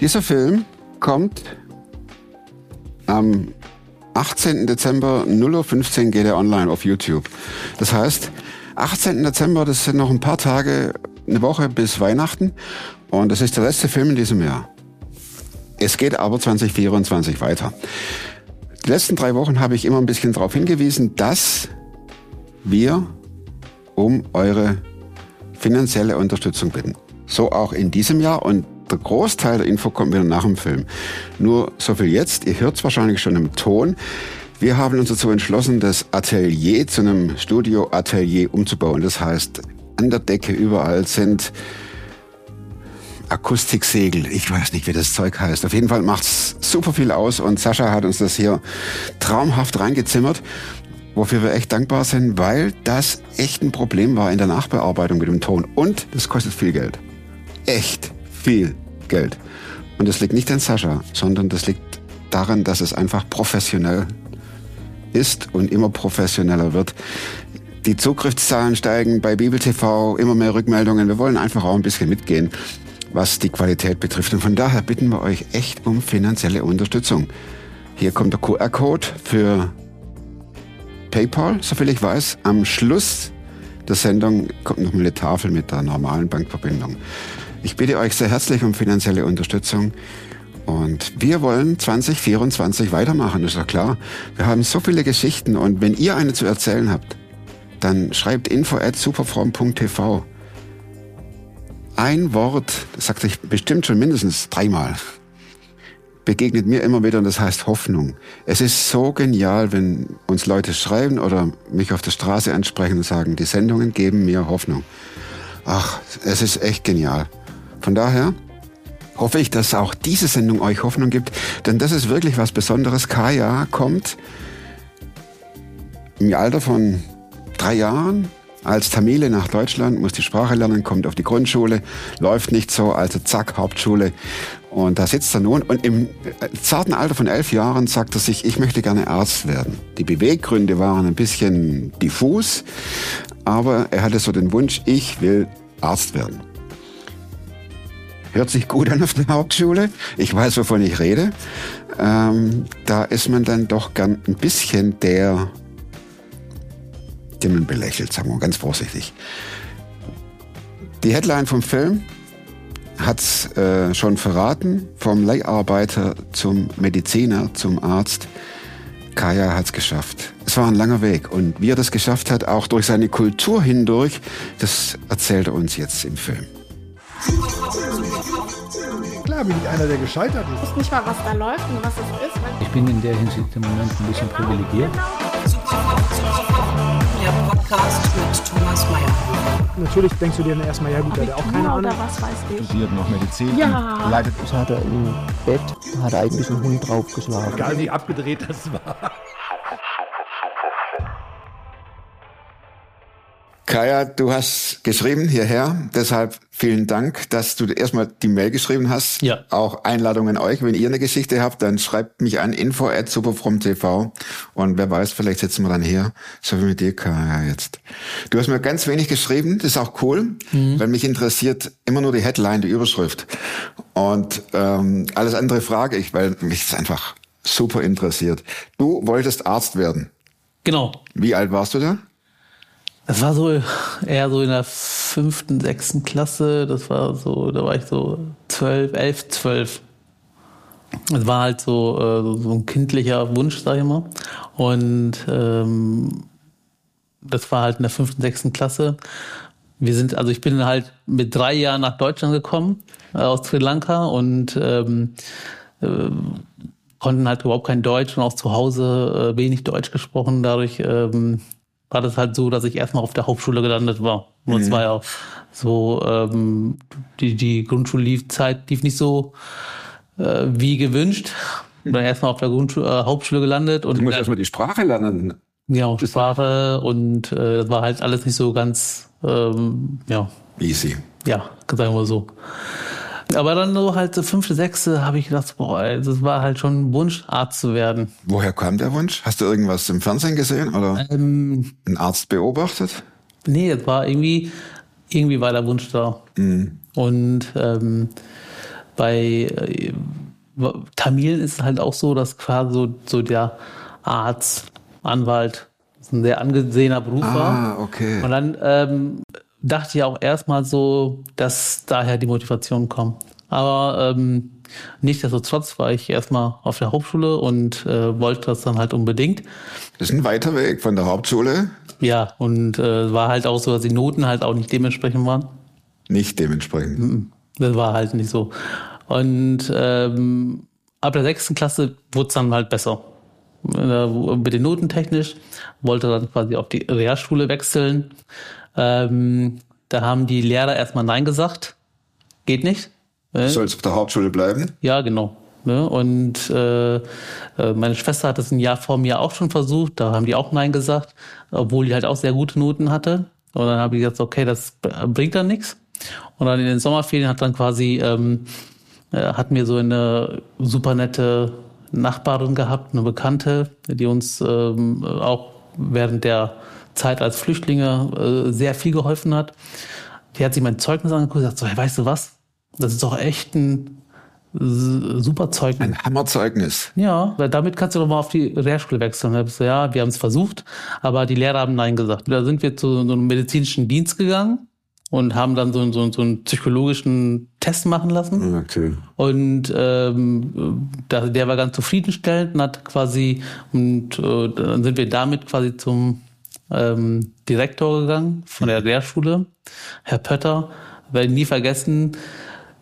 Dieser Film kommt am 18. Dezember 0.15 Uhr geht er online auf YouTube. Das heißt, 18. Dezember, das sind noch ein paar Tage, eine Woche bis Weihnachten. Und das ist der letzte Film in diesem Jahr. Es geht aber 2024 weiter. Die letzten drei Wochen habe ich immer ein bisschen darauf hingewiesen, dass wir um eure finanzielle Unterstützung bitten. So auch in diesem Jahr und der Großteil der Info kommt wieder nach dem Film. Nur so viel jetzt, ihr hört es wahrscheinlich schon im Ton. Wir haben uns dazu entschlossen, das Atelier zu einem Studio-Atelier umzubauen. Das heißt, an der Decke überall sind Akustiksegel. Ich weiß nicht, wie das Zeug heißt. Auf jeden Fall macht's super viel aus und Sascha hat uns das hier traumhaft reingezimmert, wofür wir echt dankbar sind, weil das echt ein Problem war in der Nachbearbeitung mit dem Ton. Und das kostet viel Geld. Echt viel Geld. Und das liegt nicht an Sascha, sondern das liegt daran, dass es einfach professionell ist und immer professioneller wird. Die Zugriffszahlen steigen bei Bibel TV, immer mehr Rückmeldungen. Wir wollen einfach auch ein bisschen mitgehen, was die Qualität betrifft. Und von daher bitten wir euch echt um finanzielle Unterstützung. Hier kommt der QR-Code für PayPal, soviel ich weiß. Am Schluss der Sendung kommt noch mal eine Tafel mit der normalen Bankverbindung. Ich bitte euch sehr herzlich um finanzielle Unterstützung. Und wir wollen 2024 weitermachen, ist ja klar. Wir haben so viele Geschichten und wenn ihr eine zu erzählen habt, dann schreibt info at superfrom.tv. Ein Wort, das sagt euch bestimmt schon mindestens dreimal, begegnet mir immer wieder und das heißt Hoffnung. Es ist so genial, wenn uns Leute schreiben oder mich auf der Straße ansprechen und sagen, die Sendungen geben mir Hoffnung. Ach, es ist echt genial. Von daher hoffe ich, dass auch diese Sendung euch Hoffnung gibt, denn das ist wirklich was Besonderes. Kaya kommt im Alter von drei Jahren als Tamile nach Deutschland, muss die Sprache lernen, kommt auf die Grundschule, läuft nicht so, also zack, Hauptschule. Und da sitzt er nun und im zarten Alter von elf Jahren sagt er sich, ich möchte gerne Arzt werden. Die Beweggründe waren ein bisschen diffus, aber er hatte so den Wunsch, ich will Arzt werden. Hört sich gut an auf der Hauptschule. Ich weiß, wovon ich rede. Ähm, da ist man dann doch gern ein bisschen der, den man belächelt, sagen wir ganz vorsichtig. Die Headline vom Film hat's äh, schon verraten. Vom Leiharbeiter zum Mediziner, zum Arzt. Kaya hat's geschafft. Es war ein langer Weg. Und wie er das geschafft hat, auch durch seine Kultur hindurch, das erzählt er uns jetzt im Film. Klar bin ich einer, der gescheitert ist. Ich weiß nicht mal, was da läuft und was es ist. Ich bin in der Hinsicht im Moment ein bisschen privilegiert. Der Podcast mit Thomas Mayer. Natürlich denkst du dir dann erstmal, ja gut, der hat auch keine Ahnung. Was weiß ich. studiert noch Medizin Ja. leidet Das hat er im Bett, hat er eigentlich einen Hund draufgeschlagen. Egal wie abgedreht das war. Kaya, du hast geschrieben hierher, deshalb vielen Dank, dass du erstmal die Mail geschrieben hast. Ja. Auch Einladung an euch. Wenn ihr eine Geschichte habt, dann schreibt mich an info at superfromtv und wer weiß, vielleicht sitzen wir dann hier, so wie mit dir, Kaya, jetzt. Du hast mir ganz wenig geschrieben, das ist auch cool, weil mich interessiert immer nur die Headline, die Überschrift. Und ähm, alles andere frage ich, weil mich das einfach super interessiert. Du wolltest Arzt werden. Genau. Wie alt warst du da? Das war so eher so in der fünften, sechsten Klasse. Das war so, da war ich so zwölf, elf, zwölf. Es war halt so, äh, so ein kindlicher Wunsch, sag ich mal. Und ähm, das war halt in der fünften, sechsten Klasse. Wir sind, also ich bin halt mit drei Jahren nach Deutschland gekommen, äh, aus Sri Lanka und ähm, äh, konnten halt überhaupt kein Deutsch und auch zu Hause äh, wenig Deutsch gesprochen. Dadurch ähm, war das halt so, dass ich erstmal auf der Hauptschule gelandet war. Und es war ja so, ähm, die, die Grundschullezeit lief nicht so äh, wie gewünscht. Bin dann erstmal auf der Grundschule, äh, Hauptschule gelandet und Du musst erstmal die Sprache lernen. ja, auch Sprache und äh, das war halt alles nicht so ganz, ähm, ja, Easy. ja, sagen wir so. Aber dann so halt so fünfte, sechste habe ich gedacht, boah, das war halt schon ein Wunsch, Arzt zu werden. Woher kam der Wunsch? Hast du irgendwas im Fernsehen gesehen oder Ähm, einen Arzt beobachtet? nee, das war irgendwie, irgendwie war der Wunsch da. Und ähm, bei äh, Tamilen ist es halt auch so, dass quasi so, so der Arzt, Anwalt, ein sehr angesehener Beruf war. Ah, okay. Und dann ähm, dachte ich auch erstmal so, dass daher die Motivation kommt. Aber ähm, nichtsdestotrotz war ich erstmal auf der Hauptschule und äh, wollte das dann halt unbedingt. Das ist ein weiter Weg von der Hauptschule, Ja, und äh, war halt auch so, dass die Noten halt auch nicht dementsprechend waren. nicht dementsprechend. Das war halt nicht so. Und ähm, ab der sechsten Klasse wurde es dann halt besser. Äh, Mit den Noten technisch wollte dann quasi auf die Realschule wechseln. Ähm, da haben die Lehrer erstmal Nein gesagt. Geht nicht. Du sollst auf der Hauptschule bleiben. Ja, genau. Ne? Und äh, äh, meine Schwester hat es ein Jahr vor mir auch schon versucht. Da haben die auch Nein gesagt, obwohl die halt auch sehr gute Noten hatte. Und dann habe ich gesagt, okay, das bringt dann nichts. Und dann in den Sommerferien hat dann quasi, ähm, äh, hatten wir so eine super nette Nachbarin gehabt, eine Bekannte, die uns ähm, auch während der Zeit als Flüchtlinge äh, sehr viel geholfen hat. Die hat sich mein Zeugnis angeguckt und gesagt, so, hey, weißt du was? Das ist doch echt ein super Zeugnis. Ein Hammerzeugnis. Ja, weil damit kannst du doch mal auf die Realschule wechseln. Ja, wir haben es versucht, aber die Lehrer haben Nein gesagt. Da sind wir zu so einem medizinischen Dienst gegangen und haben dann so, so, so einen psychologischen Test machen lassen. Okay. Und ähm, der war ganz zufriedenstellend und hat quasi, und äh, dann sind wir damit quasi zum ähm, Direktor gegangen von der Lehrschule, Herr Pötter, werde ich nie vergessen.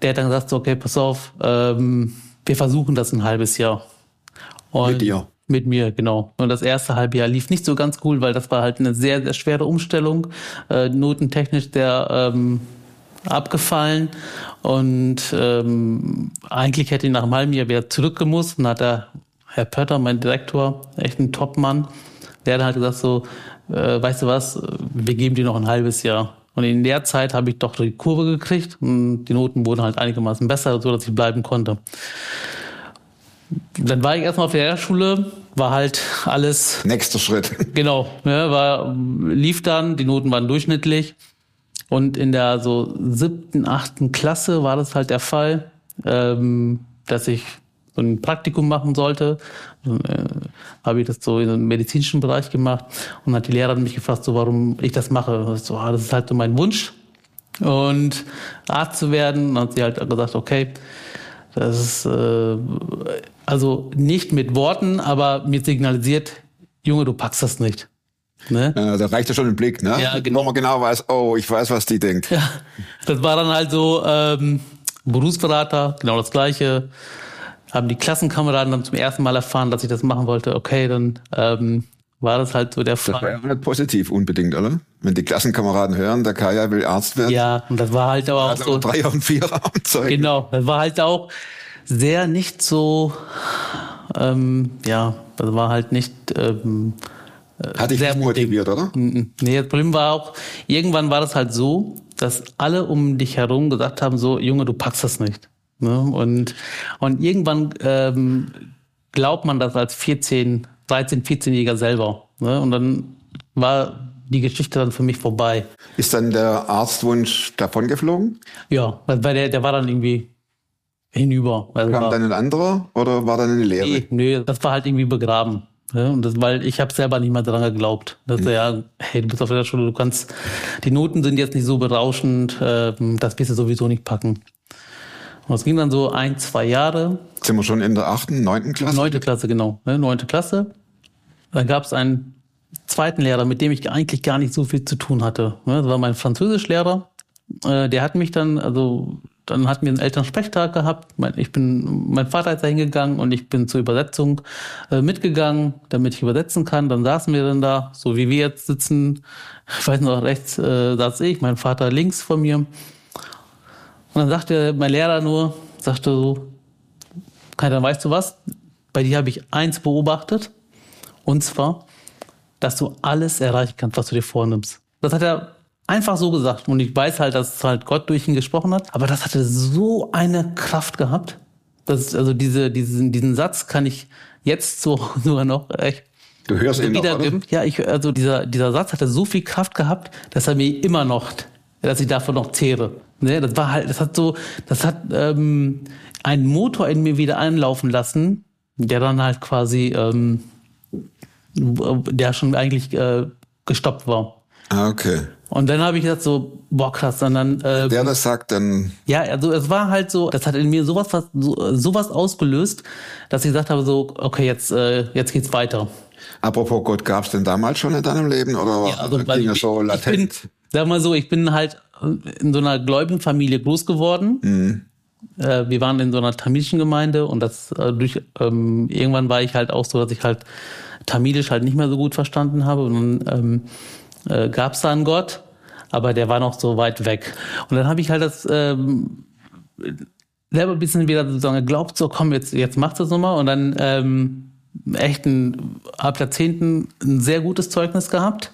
Der hat dann gesagt, so, okay, pass auf, ähm, wir versuchen das ein halbes Jahr. Und Mit dir? Mit mir, genau. Und das erste halbe Jahr lief nicht so ganz cool, weil das war halt eine sehr, sehr schwere Umstellung, äh, notentechnisch sehr ähm, abgefallen. Und ähm, eigentlich hätte ich nach einem halben Jahr wieder zurückgemusst. Und hat der Herr Pötter, mein Direktor, echt ein Top-Mann, der hat halt gesagt so, äh, weißt du was, wir geben dir noch ein halbes Jahr. Und in der Zeit habe ich doch die Kurve gekriegt und die Noten wurden halt einigermaßen besser, so dass ich bleiben konnte. Dann war ich erstmal auf der Lehrschule, war halt alles Nächster Schritt. Genau, ne, war, lief dann, die Noten waren durchschnittlich. Und in der so siebten, achten Klasse war das halt der Fall, ähm, dass ich so ein Praktikum machen sollte. Äh, habe ich das so in einem medizinischen Bereich gemacht und hat die Lehrerin mich gefragt, so warum ich das mache. So, ah, das ist halt so mein Wunsch. Und Arzt zu werden, dann hat sie halt gesagt, okay, das ist äh, also nicht mit Worten, aber mir signalisiert, Junge, du packst das nicht. Ne? Äh, da reicht ja schon ein Blick, ne? Ja, genau. Man genau weiß, oh, ich weiß, was die denkt. Ja, das war dann halt so ähm, Berufsberater, genau das Gleiche. Haben die Klassenkameraden dann zum ersten Mal erfahren, dass ich das machen wollte. Okay, dann ähm, war das halt so der Das war Fall. ja nicht positiv unbedingt, oder? Wenn die Klassenkameraden hören, der Kaya will Arzt werden. Ja, und das war halt aber auch so. Dreier und Vierer am Zeug. Genau, das war halt auch sehr nicht so, ähm, ja, das war halt nicht ähm, Hat dich sehr nicht motiviert, oder? Mhm. Nee, das Problem war auch, irgendwann war das halt so, dass alle um dich herum gesagt haben, so, Junge, du packst das nicht. Ne? Und, und irgendwann ähm, glaubt man das als 14, 13, 14-Jähriger selber. Ne? Und dann war die Geschichte dann für mich vorbei. Ist dann der Arztwunsch davongeflogen? Ja, weil der, der war dann irgendwie hinüber. Also Kam war- dann ein anderer oder war dann eine Lehre? Nee, nee, das war halt irgendwie begraben. Ja, und das, weil ich habe selber nicht mehr dran geglaubt. Dass ja, hey, du bist auf der Schule, du kannst, die Noten sind jetzt nicht so berauschend, ähm, das wirst du sowieso nicht packen. Und es ging dann so ein, zwei Jahre, Sind wir schon in der achten, neunten Klasse? neunte Klasse, genau, ne, neunte Klasse. Dann gab es einen zweiten Lehrer, mit dem ich eigentlich gar nicht so viel zu tun hatte. Ne, Das war mein Französischlehrer. Äh, Der hat mich dann, also dann hatten wir einen Elternsprechtag gehabt. Mein, ich bin, mein Vater ist da hingegangen und ich bin zur Übersetzung äh, mitgegangen, damit ich übersetzen kann. Dann saßen wir dann da, so wie wir jetzt sitzen. Ich weiß noch, rechts äh, saß ich, mein Vater links von mir. Und dann sagte mein Lehrer nur, sagte so, dann weißt du was? Bei dir habe ich eins beobachtet. Und zwar, dass du alles erreichen kannst, was du dir vornimmst. Das hat er einfach so gesagt. Und ich weiß halt, dass halt Gott durch ihn gesprochen hat. Aber das hatte so eine Kraft gehabt. Das also diese, diesen, diesen Satz kann ich jetzt so sogar noch echt Du hörst ihn noch, oder? wiedergeben. Ja, ich, also dieser, dieser Satz hatte so viel Kraft gehabt, dass er mir immer noch dass ich davon noch zehre. Ne, das war halt, das hat so, das hat ähm, einen Motor in mir wieder anlaufen lassen, der dann halt quasi, ähm, der schon eigentlich äh, gestoppt war. Ah, okay. Und dann habe ich gesagt so, boah krass, und dann äh, Der das sagt, dann ja, also es war halt so, das hat in mir sowas was, so, sowas ausgelöst, dass ich gesagt habe so, okay, jetzt äh, jetzt geht's weiter. Apropos Gott, gab's denn damals schon in deinem Leben oder Ja, also, ging das so ich, ich bin, latent? sag mal so, ich bin halt in so einer gläubigen Familie groß geworden. Mhm. Äh, wir waren in so einer tamilischen Gemeinde und das äh, durch ähm, irgendwann war ich halt auch so, dass ich halt Tamilisch halt nicht mehr so gut verstanden habe und dann ähm, äh, gab es da einen Gott, aber der war noch so weit weg. Und dann habe ich halt das ähm, selber ein bisschen wieder sozusagen geglaubt, so komm, jetzt, jetzt mach das nochmal. Und dann ähm, echt ein, ab Jahrzehnten ein sehr gutes Zeugnis gehabt,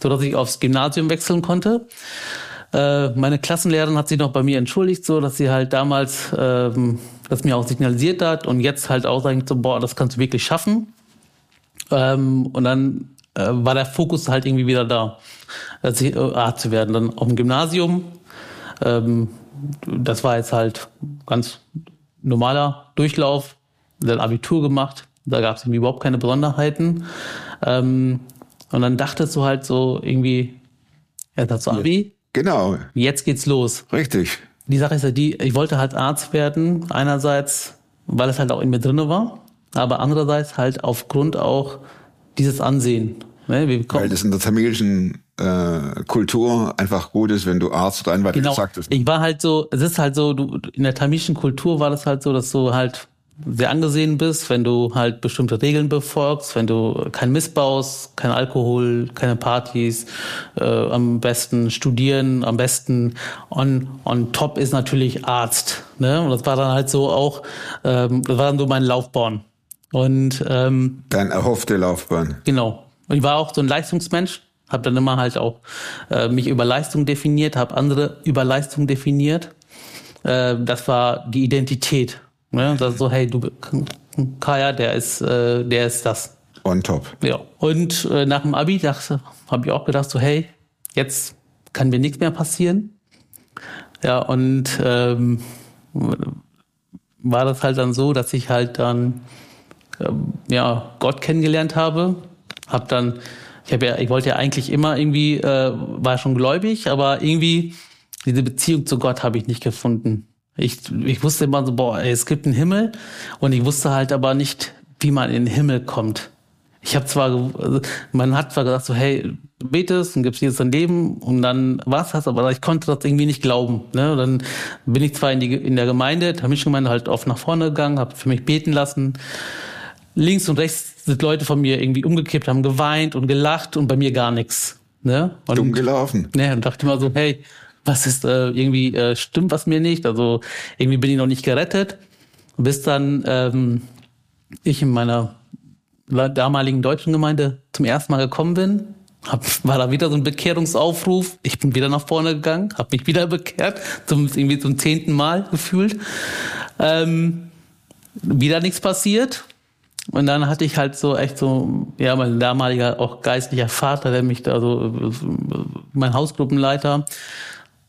so dass ich aufs Gymnasium wechseln konnte. Äh, meine Klassenlehrerin hat sich noch bei mir entschuldigt, so dass sie halt damals ähm, das mir auch signalisiert hat und jetzt halt auch sagt so, boah, das kannst du wirklich schaffen. Ähm, und dann äh, war der Fokus halt irgendwie wieder da, dass ich, äh, Arzt zu werden. Dann auf dem Gymnasium, ähm, das war jetzt halt ganz normaler Durchlauf, dann Abitur gemacht, da gab es irgendwie überhaupt keine Besonderheiten. Ähm, und dann dachtest du halt so irgendwie, ja, dazu Abi, Genau, jetzt geht's los. richtig. Die Sache ist ja die, ich wollte halt Arzt werden, einerseits, weil es halt auch in mir drinne war, aber andererseits halt aufgrund auch dieses Ansehen. Ne, wir Weil das in der tamilischen äh, Kultur einfach gut ist, wenn du Arzt oder Anwalt genau, gesagt hast. ich war halt so, es ist halt so, du, in der tamilischen Kultur war das halt so, dass du halt sehr angesehen bist, wenn du halt bestimmte Regeln befolgst, wenn du kein Missbaust, kein Alkohol, keine Partys, äh, am besten studieren, am besten on, on top ist natürlich Arzt. Ne? Und das war dann halt so auch, ähm, das war dann so mein Laufbahn. Und ähm, Deine erhoffte Laufbahn. Genau. Und ich war auch so ein Leistungsmensch, habe dann immer halt auch äh, mich über Leistung definiert, habe andere über Leistung definiert. Äh, das war die Identität. Ne? Das so, hey, du Kaya, der ist, äh, der ist das. On top. Ja. Und äh, nach dem Abi dachte, habe ich auch gedacht, so, hey, jetzt kann mir nichts mehr passieren. Ja, und ähm, war das halt dann so, dass ich halt dann ähm, ja Gott kennengelernt habe, habe dann ich habe ja ich wollte ja eigentlich immer irgendwie äh, war schon gläubig, aber irgendwie diese Beziehung zu Gott habe ich nicht gefunden. Ich ich wusste immer so boah, ey, es gibt einen Himmel und ich wusste halt aber nicht, wie man in den Himmel kommt. Ich habe zwar, also man hat zwar gesagt so, hey, betest und gibst Jesus dein Leben und dann war's das, aber ich konnte das irgendwie nicht glauben. Ne? Und dann bin ich zwar in, die, in der Gemeinde, der Mischgemeinde halt oft nach vorne gegangen, habe für mich beten lassen. Links und rechts sind Leute von mir irgendwie umgekippt, haben geweint und gelacht und bei mir gar nichts. Ne? Und, Dumm gelaufen. Ne, und dachte immer so, hey, was ist äh, irgendwie äh, stimmt was mir nicht? Also irgendwie bin ich noch nicht gerettet. Bis dann ähm, ich in meiner damaligen deutschen Gemeinde zum ersten Mal gekommen bin, hab, war da wieder so ein Bekehrungsaufruf. Ich bin wieder nach vorne gegangen, habe mich wieder bekehrt, zum irgendwie zum zehnten Mal gefühlt. Ähm, wieder nichts passiert. Und dann hatte ich halt so echt so, ja, mein damaliger auch geistlicher Vater, der mich da so, mein Hausgruppenleiter,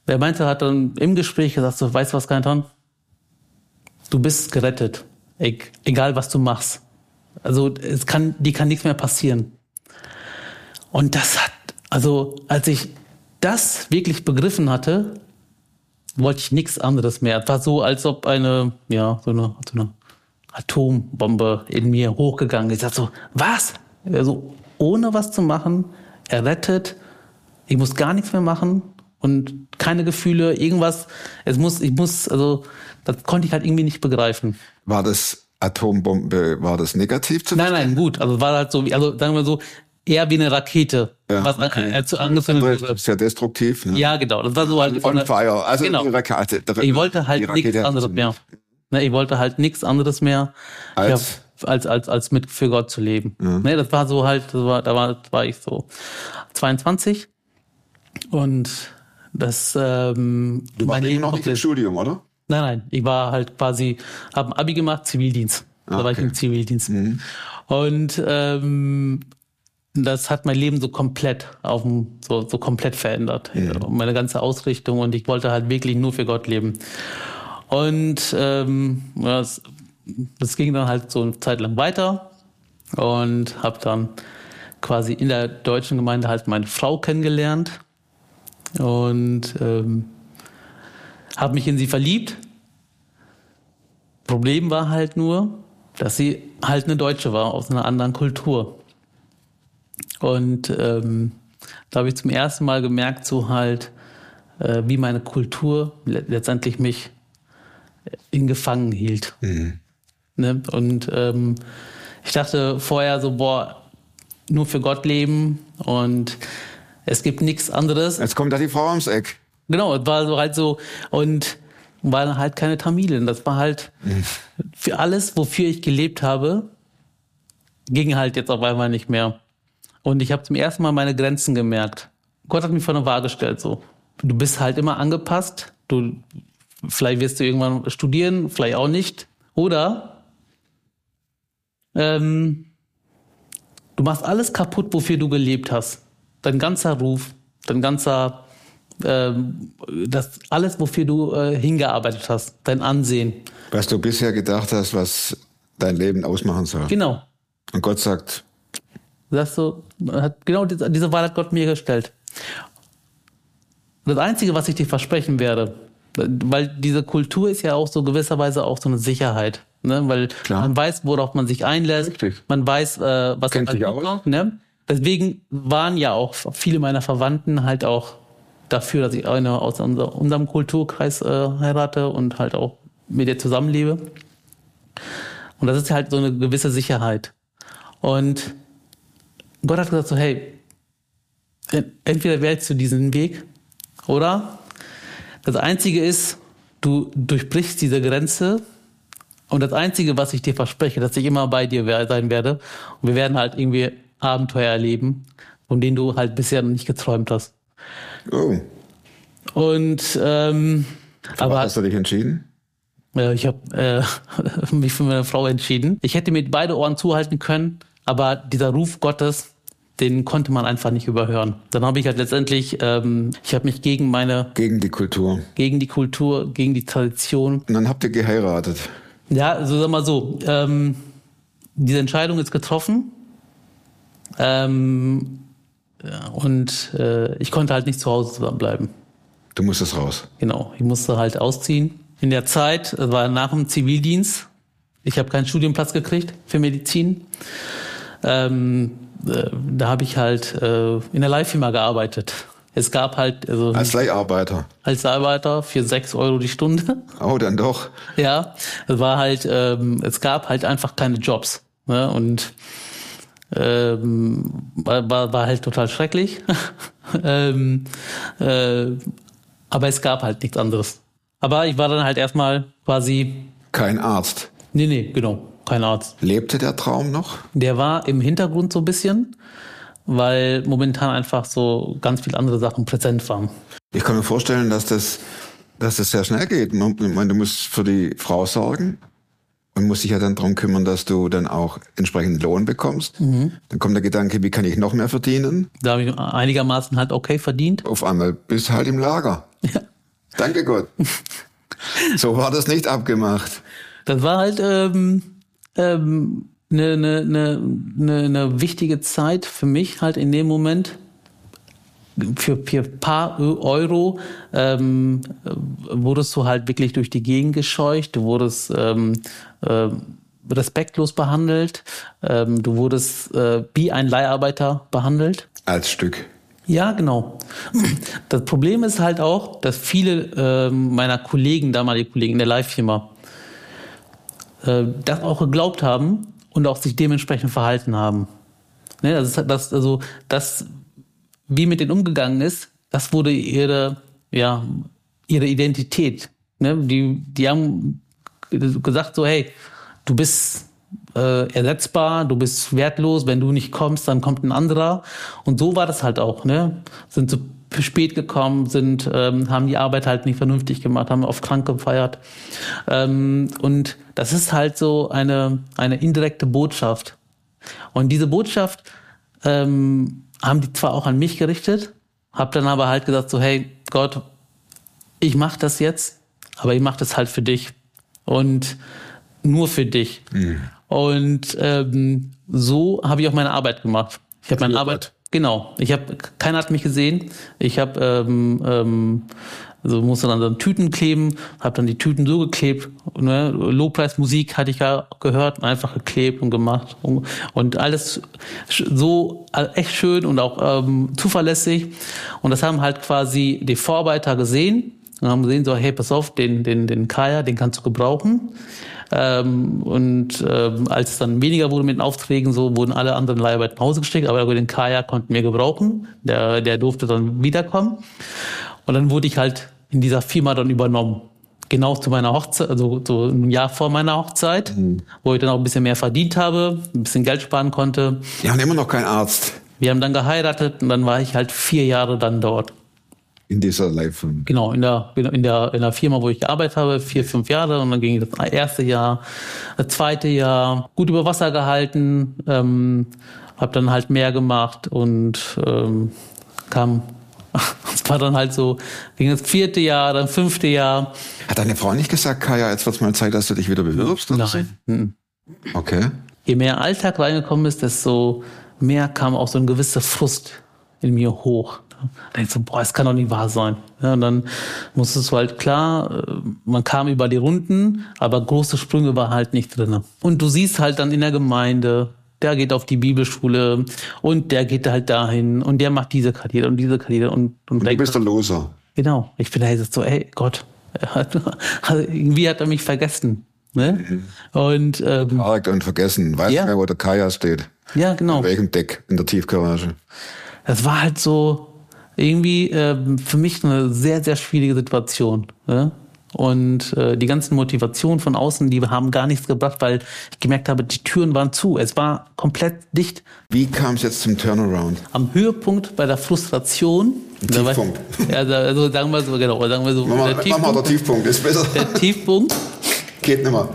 der meinte, hat dann im Gespräch gesagt, so, weißt du was, Kanton? Du bist gerettet. Egal, was du machst. Also, es kann, die kann nichts mehr passieren. Und das hat, also, als ich das wirklich begriffen hatte, wollte ich nichts anderes mehr. Es war so, als ob eine, ja, so eine, so eine Atombombe in mir hochgegangen ist. Ich dachte so, was? Also, ohne was zu machen, er rettet, ich muss gar nichts mehr machen und keine Gefühle, irgendwas. Es muss, ich muss, also, das konnte ich halt irgendwie nicht begreifen. War das Atombombe, war das negativ zu Nein, nein, gut. Also, war halt so, wie- also, sagen wir so, eher wie eine Rakete, Ja, was okay. äh, zu angezündet wurde. Sehr destruktiv. Ne? Ja, genau. Das war so halt. On fire. Also Genau. die Rakete. Ich wollte halt nichts anderes mehr. Ne, ich wollte halt nichts anderes mehr, Als? ja, als, als, als mit für Gott zu leben. Ne, das war so halt, das war, da war, war ich so 22 und das ähm, Du warst eben noch nicht im Studium, oder? Nein, nein, ich war halt quasi, habe ein Abi gemacht, Zivildienst. Da war ich Okay. im Zivildienst. Und ähm, das hat mein Leben so komplett auf dem, so, so komplett verändert. Meine ganze Ausrichtung und ich wollte halt wirklich nur für Gott leben. Und ähm, ja, das, das ging dann halt so eine Zeit lang weiter und habe dann quasi in der deutschen Gemeinde halt meine Frau kennengelernt und ähm, habe mich in sie verliebt. Problem war halt nur, dass sie halt eine Deutsche war aus einer anderen Kultur. Und ähm, da habe ich zum ersten Mal gemerkt, so halt, äh, wie meine Kultur le letztendlich mich in Gefangen hielt. Ne? Und ähm, ich dachte vorher so, boah, nur für Gott leben und es gibt nichts anderes. Jetzt kommt da die Frau ums Eck. Genau, es war so halt so und waren halt keine Tamilien. Das war halt für alles, wofür ich gelebt habe, ging halt jetzt auf einmal nicht mehr. Und ich habe zum ersten Mal meine Grenzen gemerkt. Gott hat mich vor eine Waage gestellt so. Du bist halt immer angepasst. Du vielleicht wirst du irgendwann studieren, vielleicht auch nicht. Oder ähm, du machst alles kaputt, wofür du gelebt hast. Dein ganzer Ruf, dein ganzer ähm, das alles, wofür du äh, hingearbeitet hast, dein Ansehen. Was du bisher gedacht hast, was dein Leben ausmachen soll. Genau. Und Gott sagt, Das so, hat genau diese, diese Wahl hat Gott mir gestellt. Das Einzige, was ich dir versprechen werde, weil diese Kultur ist ja auch so gewisserweise auch so eine Sicherheit. Ne? Weil Klar. man weiß, worauf man sich einlässt. Richtig. Man weiß, äh, was Kennt halt sich aus. kommt, Ne? Deswegen waren ja auch viele meiner Verwandten halt auch dafür, dass ich eine aus unser, unserem Kulturkreis äh, heirate und halt auch mit ihr zusammenlebe. Und das ist halt so eine gewisse Sicherheit. Und Gott hat gesagt so, hey, entweder wählst du diesen Weg oder das Einzige ist, du durchbrichst diese Grenze und das Einzige, was ich dir verspreche, dass ich immer bei dir sein werde und wir werden halt irgendwie Abenteuer erleben, von denen du halt bisher noch nicht geträumt hast. oh, Und ähm, aber hast du dich entschieden? äh, ich habe äh, mich für meine Frau entschieden. Ich hätte mir beide Ohren zuhalten können, aber dieser Ruf Gottes, den konnte man einfach nicht überhören. Dann habe ich halt letztendlich, ähm, ich habe mich gegen meine, Gegen die Kultur. gegen die Kultur, gegen die Tradition, Und dann habt ihr geheiratet. ja, also sag mal so, ähm, diese Entscheidung ist getroffen. Ähm, ja, und äh, ich konnte halt nicht zu Hause bleiben. Du musstest raus. Genau, ich musste halt ausziehen. In der Zeit, das war nach dem Zivildienst, ich habe keinen Studienplatz gekriegt für Medizin. Ähm, äh, da habe ich halt äh, in der Leihfirma gearbeitet. Es gab halt also Als Leiharbeiter. als Arbeiter für sechs Euro die Stunde. Oh, dann doch. Ja, es war halt, ähm, es gab halt einfach keine Jobs. Ne? Und ähm, war, war halt total schrecklich. ähm, äh, aber es gab halt nichts anderes. Aber ich war dann halt erstmal quasi, Kein Arzt. nee, nee, genau, kein Arzt. Lebte der Traum noch? Der war im Hintergrund so ein bisschen, weil momentan einfach so ganz viele andere Sachen präsent waren. Ich kann mir vorstellen, dass das, dass das sehr schnell geht. Man, ich meine, du musst für die Frau sorgen und musst dich ja dann darum kümmern, dass du dann auch entsprechend Lohn bekommst. Dann kommt der Gedanke, wie kann ich noch mehr verdienen? Da habe ich einigermaßen halt okay verdient. Auf einmal bist du halt im Lager. Ja. Danke Gott. so war das nicht abgemacht. Das war halt ähm, ähm, eine, eine, eine, eine wichtige Zeit für mich halt in dem Moment. Für, für ein paar Euro ähm, äh, wurdest du halt wirklich durch die Gegend gescheucht, du wurdest ähm, äh, respektlos behandelt, ähm, du wurdest äh, wie ein Leiharbeiter behandelt. Als Stück. Ja, genau. Das Problem ist halt auch, dass viele ähm, meiner Kollegen, damalige Kollegen in der Live-Firma, äh, das auch geglaubt haben und auch sich dementsprechend verhalten haben. Ne, das ist das, also das, wie mit denen umgegangen ist, das wurde ihre, ja, ihre Identität. Ne? Die, die haben gesagt so, hey, du bist äh, ersetzbar, du bist wertlos, wenn du nicht kommst, dann kommt ein anderer. Und so war das halt auch, ne? Sind zu spät gekommen, sind, ähm, haben die Arbeit halt nicht vernünftig gemacht, haben auf krank gefeiert. Ähm, und das ist halt so eine, eine indirekte Botschaft. Und diese Botschaft ähm, haben die zwar auch an mich gerichtet, habe dann aber halt gesagt so, hey Gott, ich mache das jetzt, aber ich mache das halt für dich und nur für dich. Und ähm, so habe ich auch meine Arbeit gemacht. Ich habe meine Arbeit, genau. Ich habe, keiner hat mich gesehen. Ich habe ähm, ähm, also musste dann, dann Tüten kleben, habe dann die Tüten so geklebt. Ne? Lobpreismusik hatte ich ja gehört, einfach geklebt und gemacht und, und alles so äh, echt schön und auch ähm, zuverlässig. Und das haben halt quasi die Vorarbeiter gesehen und haben gesehen so, hey, pass auf, den den den Kaya, den kannst du gebrauchen. Ähm, und ähm, als es dann weniger wurde mit den Aufträgen, so wurden alle anderen Leiharbeiter nach Hause gesteckt, aber den Kaya konnten wir gebrauchen. Der, der durfte dann wiederkommen. Und dann wurde ich halt in dieser Firma dann übernommen. Genau zu meiner Hochzeit, also so ein Jahr vor meiner Hochzeit, wo ich dann auch ein bisschen mehr verdient habe, ein bisschen Geld sparen konnte. Ja, und immer noch kein Arzt Wir haben dann geheiratet und dann war ich halt vier Jahre dann dort. in dieser live Genau, in der, in der, in der Firma, wo ich gearbeitet habe, vier, fünf Jahre und dann ging das erste Jahr, das zweite Jahr gut über Wasser gehalten, ähm, habe dann halt mehr gemacht und ähm, kam, es war dann halt so, ging das vierte Jahr, dann fünfte Jahr. Hat deine Frau nicht gesagt, Kaya, jetzt wird's mal Zeit, dass du dich wieder bewirbst? oder so? Nein. Mhm. Okay. Je mehr Alltag reingekommen ist, desto mehr kam auch so ein gewisser Frust in mir hoch. Da denkst du, boah, es kann doch nicht wahr sein. Ja, und dann musstest du halt klar, äh, man kam über die Runden, aber große Sprünge war halt nicht drin. Und du siehst halt dann in der Gemeinde, der geht auf die Bibelschule und der geht halt dahin und der macht diese Karriere und diese Karriere und, und, Du denkst, bist der Loser. Genau. Ich bin da jetzt so, ey Gott, hat, also irgendwie hat er mich vergessen. Ne? Und ähm, Arg und vergessen. Weiß Ja. nicht mehr, wo der Kaya steht. ja, genau. Auf welchem Deck in der Tiefgarage. Das war halt so irgendwie ähm, für mich eine sehr, sehr schwierige Situation. Ne? Und äh, die ganzen Motivationen von außen, die haben gar nichts gebracht, weil ich gemerkt habe, die Türen waren zu. Es war komplett dicht. Wie kam es jetzt zum Turnaround? Am Höhepunkt bei der Frustration. da war- Tiefpunkt. Ja, da- also sagen wir so, genau, sagen wir so, Mach mal, der mach mal der Tiefpunkt, Tiefpunkt, ist besser. der Tiefpunkt Geht nicht mehr.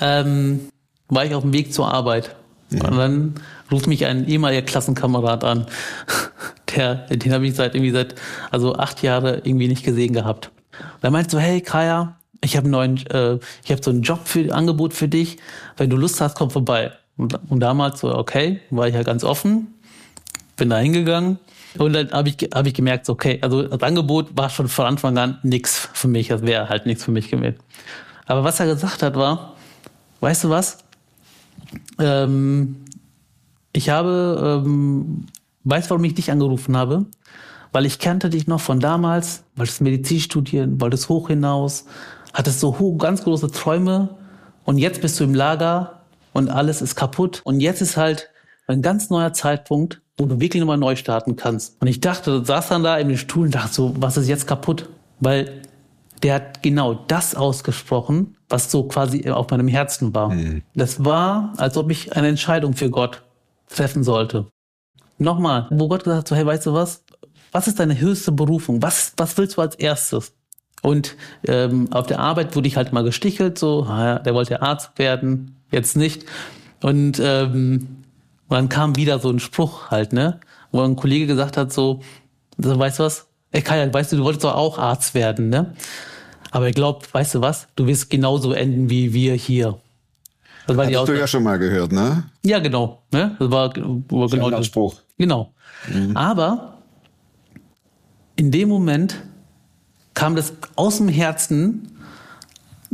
ähm, war ich auf dem Weg zur Arbeit. Und dann ruft mich ein ehemaliger Klassenkamerad an. Der, den habe ich seit irgendwie seit, also acht Jahre irgendwie nicht gesehen gehabt. Und er meint so, hey Kaya, ich habe neuen, äh, ich habe so ein Job für Angebot für dich. Wenn du Lust hast, komm vorbei. Und, und damals so, okay, war ich ja ganz offen, bin da hingegangen. Und dann habe ich, hab ich gemerkt, okay, also das Angebot war schon von Anfang an nix für mich, das wäre halt nichts für mich gewesen. Aber was er gesagt hat, war, weißt du was? Ähm, ich habe, ähm, weißt du, warum ich dich angerufen habe? Weil ich kannte dich noch von damals, wolltest Medizin studieren, wolltest hoch hinaus, hattest so hoch, ganz große Träume und jetzt bist du im Lager und alles ist kaputt. Und jetzt ist halt ein ganz neuer Zeitpunkt, wo du wirklich nochmal neu starten kannst. Und ich dachte, saß dann da in den Stuhl und dachte so, was ist jetzt kaputt? Weil der hat genau das ausgesprochen, was so quasi auf meinem Herzen war. Das war, als ob ich eine Entscheidung für Gott treffen sollte. Nochmal, wo Gott gesagt hat, so, hey, weißt du was? Was ist deine höchste Berufung? Was, was willst du als erstes? Und ähm, auf der Arbeit wurde ich halt mal gestichelt, so, ah der wollte Arzt werden, jetzt nicht. Und ähm, und dann kam wieder so ein Spruch halt, ne? Wo ein Kollege gesagt hat, so, so weißt du was? Ey, Kaya, weißt du, du wolltest doch auch Arzt werden, ne? Aber ich glaube, weißt du was? Du wirst genauso enden wie wir hier. Das war Hast du ja schon mal gehört, ne? Ja, genau. Ne? Das war, war genau das. Spruch. Genau. Aber in dem Moment kam das aus dem Herzen,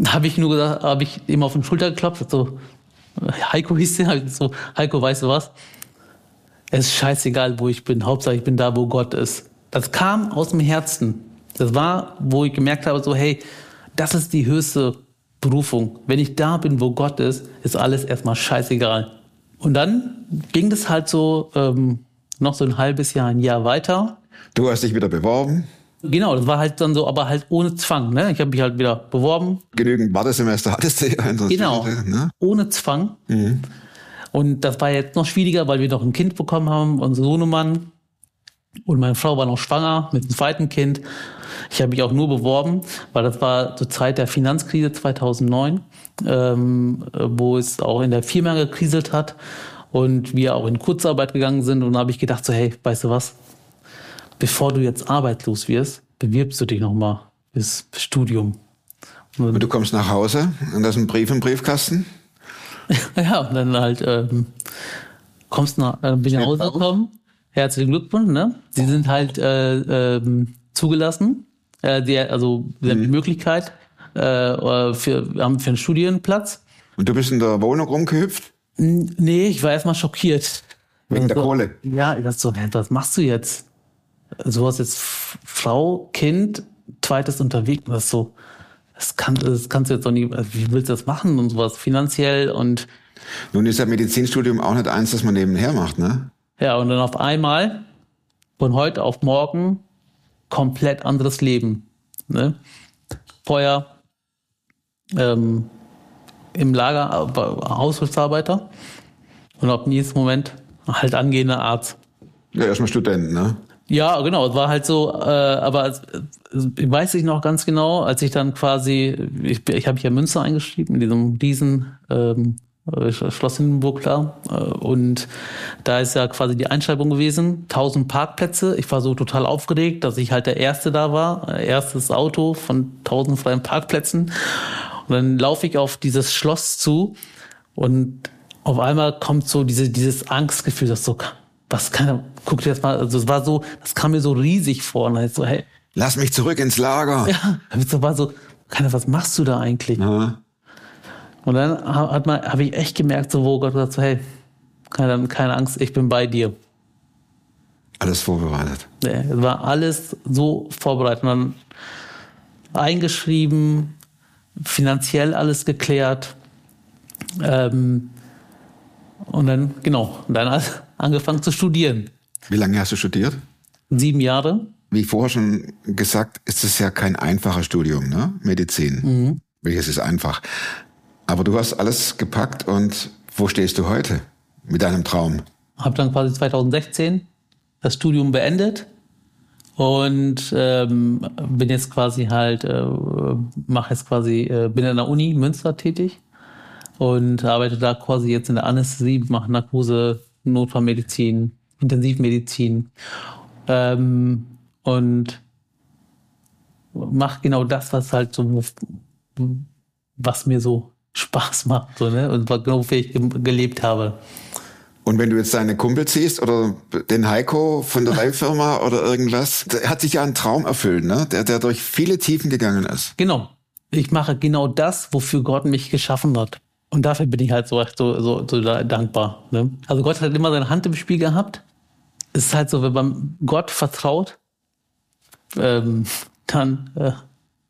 habe ich nur gesagt, habe ich ihm auf den Schulter geklopft, so, Heiko hieß der, ich so, Heiko, weißt du was? Es ist scheißegal, wo ich bin. Hauptsache, ich bin da, wo Gott ist. Das kam aus dem Herzen. Das war, wo ich gemerkt habe, so, hey, das ist die höchste Berufung. Wenn ich da bin, wo Gott ist, ist alles erstmal scheißegal. Und dann ging das halt so ähm, noch so ein halbes Jahr, ein Jahr weiter. Du hast dich wieder beworben. Genau, das war halt dann so, aber halt ohne Zwang. Ne? Ich habe mich halt wieder beworben, Genügend Wartesemester hattest du ja. Genau. Ne? Ohne Zwang. Und das war jetzt noch schwieriger, weil wir noch ein Kind bekommen haben, unser Sohnemann. Und meine Frau war noch schwanger mit dem zweiten Kind. Ich habe mich auch nur beworben, weil das war zur Zeit der Finanzkrise 2009, ähm, wo es auch in der Firma gekriselt hat. und wir auch in Kurzarbeit gegangen sind. Und da habe ich gedacht, so, hey, weißt du was? Bevor du jetzt arbeitslos wirst, bewirbst du dich nochmal fürs Studium. Und du kommst nach Hause und da ist ein Brief im Briefkasten. Ja, und dann halt ähm, kommst nach, äh, bin ich nach Hause gekommen. Herzlichen Glückwunsch, ne? Sie sind halt äh, ähm, zugelassen. Äh, die, also die Möglichkeit äh, für, haben für einen Studienplatz. Und du bist in der Wohnung rumgehüpft? Nee, ich war erstmal schockiert. Wegen der so, Kohle. Ja, ich dachte so, was machst du jetzt? Hast jetzt Frau, Kind, zweites unterwegs. Das ist so, das, kann, das kannst du jetzt doch nie, also wie willst du das machen und sowas finanziell und Nun ist ja Medizinstudium auch nicht eins, das man nebenher macht, ne? Ja, und dann auf einmal, von heute auf morgen, komplett anderes Leben. Ne? Vorher ähm, im Lager Haushaltsarbeiter und ab nächsten Moment halt angehender Arzt. Ja, erstmal Student, ne? Ja, genau, es war halt so, äh, aber ich weiß ich noch ganz genau, als ich dann quasi, ich, ich habe hier Münster eingeschrieben, in diesem Riesen ähm, äh, Schloss Hindenburg da äh, und da ist ja quasi die Einschreibung gewesen, 1000 Parkplätze. Ich war so total aufgeregt, dass ich halt der Erste da war, äh, erstes Auto von 1000 freien Parkplätzen und dann laufe ich auf dieses Schloss zu und auf einmal kommt so diese, dieses Angstgefühl, das so, was kann guck dir das mal, also es war so, das kam mir so riesig vor und halt so, hey, Lass mich zurück ins Lager. ja, das war so, keiner, was machst du da eigentlich? Ja. Und dann ha- hat man, habe ich echt gemerkt, so, wo Gott sagt so, hey, keine, keine Angst, ich bin bei dir. Alles vorbereitet. Nee, Es war alles so vorbereitet. Dann eingeschrieben, finanziell alles geklärt. Ähm, und dann, genau, und dann angefangen zu studieren. Wie lange hast du studiert? Sieben Jahre. Wie vorher schon gesagt, ist es ja kein einfaches Studium, ne? Medizin. Welches ist einfach. Aber du hast alles gepackt und wo stehst du heute mit deinem Traum? Habe dann quasi 2016 das Studium beendet und ähm, bin jetzt quasi halt, äh, mache jetzt quasi, äh, bin an der Uni Münster tätig und arbeite da quasi jetzt in der Anästhesie, mache Narkose, Notfallmedizin, Intensivmedizin ähm, und mache genau das, was halt so, was mir so Spaß macht, so, ne? Und was- wofür ich ge- gelebt habe. Und wenn du jetzt deine Kumpel siehst oder den Heiko von der Leihfirma oder irgendwas, der hat sich ja einen Traum erfüllt, ne? Der, der durch viele Tiefen gegangen ist. Genau. Ich mache genau das, wofür Gott mich geschaffen hat. Und dafür bin ich halt so, so, so, so da- dankbar. Ne? Also Gott hat immer seine Hand im Spiel gehabt. Es ist halt so, wenn man Gott vertraut, ähm, dann äh,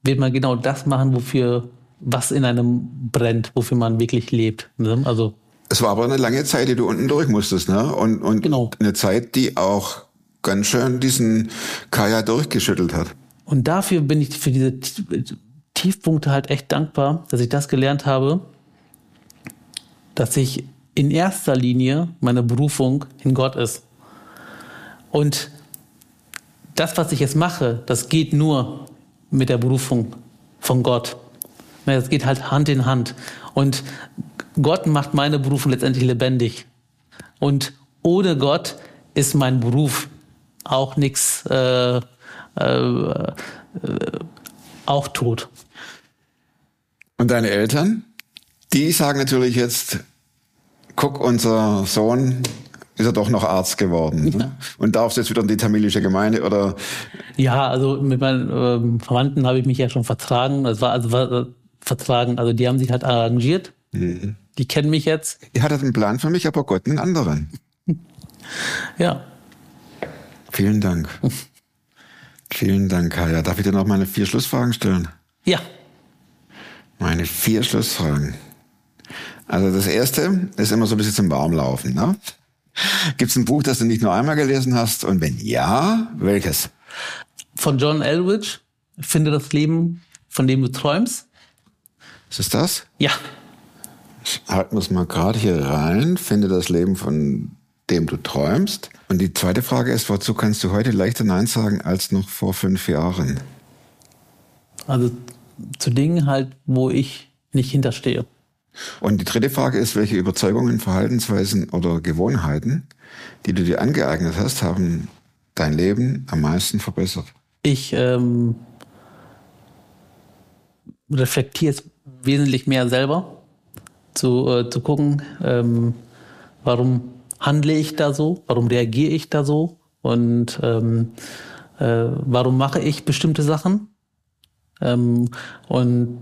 wird man genau das machen, wofür was in einem brennt, wofür man wirklich lebt. Ne? Also Es war aber eine lange Zeit, die du unten durch musstest, ne? Und, und Genau. eine Zeit, die auch ganz schön diesen Kaya durchgeschüttelt hat. Und dafür bin ich für diese Tiefpunkte halt echt dankbar, dass ich das gelernt habe, dass ich in erster Linie meine Berufung in Gott ist. Und das, was ich jetzt mache, das geht nur mit der Berufung von Gott. Ne, Das geht halt Hand in Hand. Und Gott macht meine Berufung letztendlich lebendig. Und ohne Gott ist mein Beruf auch nichts, äh, äh, äh, auch tot. Und deine Eltern, die sagen natürlich jetzt, guck, unser Sohn ist ja doch noch Arzt geworden. Ne? Und darfst jetzt wieder in die tamilische Gemeinde oder Ja, also mit meinen ähm, Verwandten habe ich mich ja schon vertragen. Das war also war, äh, vertragen. Also die haben sich halt arrangiert. Die kennen mich jetzt. ihr hattet einen Plan für mich, aber Gott einen anderen. Ja. Vielen Dank. Vielen Dank, Kaya. Darf ich dir noch meine vier Schlussfragen stellen? Ja. Meine vier Schlussfragen. Also das erste ist immer so ein bisschen zum Warmlaufen. Ne? Gibt es ein Buch, das du nicht nur einmal gelesen hast? Und wenn ja, welches? Von John Elwich. Finde das Leben, von dem du träumst. Ist es das? Ja. Halten wir es mal gerade hier rein. Finde das Leben, von dem du träumst. Und die zweite Frage ist, wozu kannst du heute leichter Nein sagen als noch vor fünf Jahren? Also zu Dingen halt, wo ich nicht hinterstehe. Und die dritte Frage ist, welche Überzeugungen, Verhaltensweisen oder Gewohnheiten, die du dir angeeignet hast, haben dein Leben am meisten verbessert? Ich ähm, reflektiere es wesentlich mehr selber, zu, äh, zu gucken, ähm, warum handle ich da so, warum reagiere ich da so und ähm, äh, warum mache ich bestimmte Sachen. Ähm, und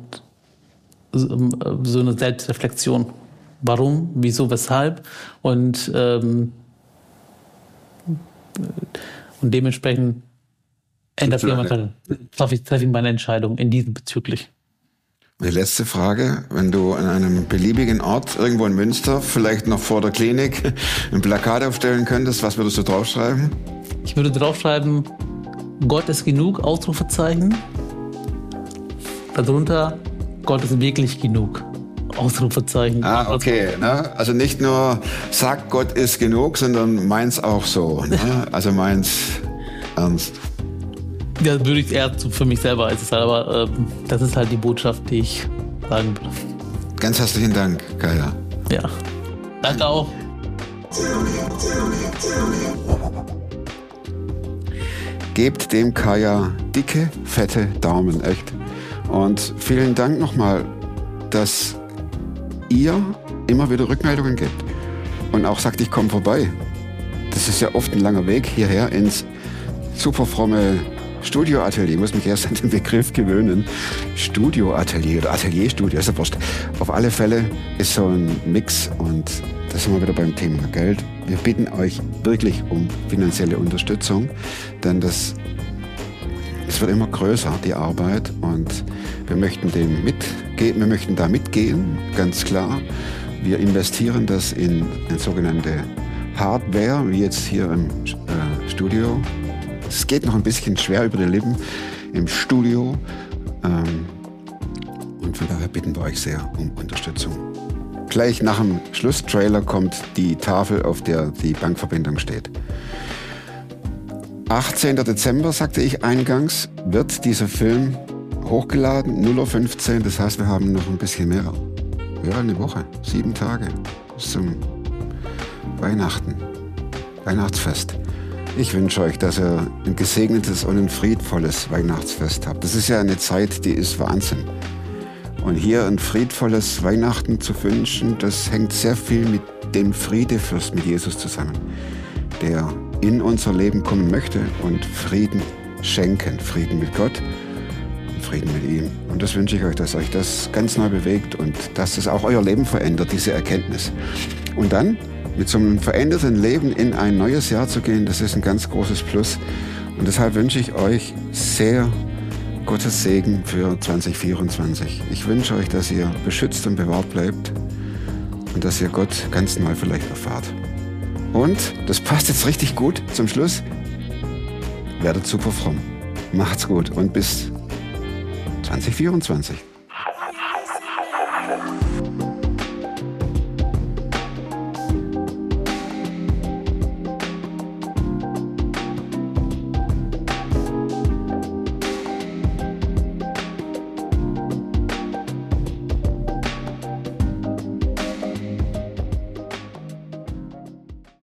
so, eine Selbstreflexion. Warum, wieso, weshalb und, ähm, und dementsprechend ändert sich meine, treffe ich, treffe ich meine Entscheidung in diesem bezüglich. Die letzte Frage, wenn du an einem beliebigen Ort irgendwo in Münster, vielleicht noch vor der Klinik, ein Plakat aufstellen könntest, was würdest du draufschreiben? Ich würde draufschreiben, Gott ist genug, Ausrufezeichen. Darunter, Gott ist wirklich genug. Ausrufezeichen. Ah, okay. Ne? Also nicht nur sagt Gott ist genug, sondern meins auch so. Ne? Also meins ernst. Ja, würde ich eher für mich selber als es halt, aber ähm, das ist halt die Botschaft, die ich sagen würde. Ganz herzlichen Dank, Kaya. Ja. Danke auch. Gebt dem Kaya dicke, fette Daumen, echt. Und vielen Dank nochmal, dass ihr immer wieder Rückmeldungen gebt und auch sagt, ich komme vorbei. Das ist ja oft ein langer Weg hierher ins super fromme Studioatelier. Ich muss mich erst an den Begriff gewöhnen. Studioatelier oder Atelierstudio, ist ja wurscht. Auf alle Fälle ist so ein Mix und da sind wir wieder beim Thema Geld. Wir bitten euch wirklich um finanzielle Unterstützung, denn das es wird immer größer, die Arbeit, und wir möchten dem mitgehen, wir möchten da mitgehen, ganz klar. Wir investieren das in, in sogenannte Hardware, wie jetzt hier im äh, Studio. Es geht noch ein bisschen schwer über die Lippen im Studio. Ähm, und von daher bitten wir euch sehr um Unterstützung. Gleich nach dem Schlusstrailer kommt die Tafel, auf der die Bankverbindung steht. 18. Dezember, sagte ich eingangs, wird dieser Film hochgeladen, 0.15 Uhr. Das heißt, wir haben noch ein bisschen mehr. Ja, eine Woche, sieben Tage bis zum Weihnachten, Weihnachtsfest. Ich wünsche euch, dass ihr ein gesegnetes und ein friedvolles Weihnachtsfest habt. Das ist ja eine Zeit, die ist Wahnsinn. Und hier ein friedvolles Weihnachten zu wünschen, das hängt sehr viel mit dem Friedefürst, mit Jesus zusammen, der in unser Leben kommen möchte und Frieden schenken. Frieden mit Gott und Frieden mit ihm. Und das wünsche ich euch, dass euch das ganz neu bewegt und dass es auch euer Leben verändert, diese Erkenntnis. Und dann mit so einem veränderten Leben in ein neues Jahr zu gehen, das ist ein ganz großes Plus. Und deshalb wünsche ich euch sehr Gottes Segen für 2024. Ich wünsche euch, dass ihr beschützt und bewahrt bleibt und dass ihr Gott ganz neu vielleicht erfahrt. Und, das passt jetzt richtig gut zum Schluss, werdet super fromm. Macht's gut und bis 2024.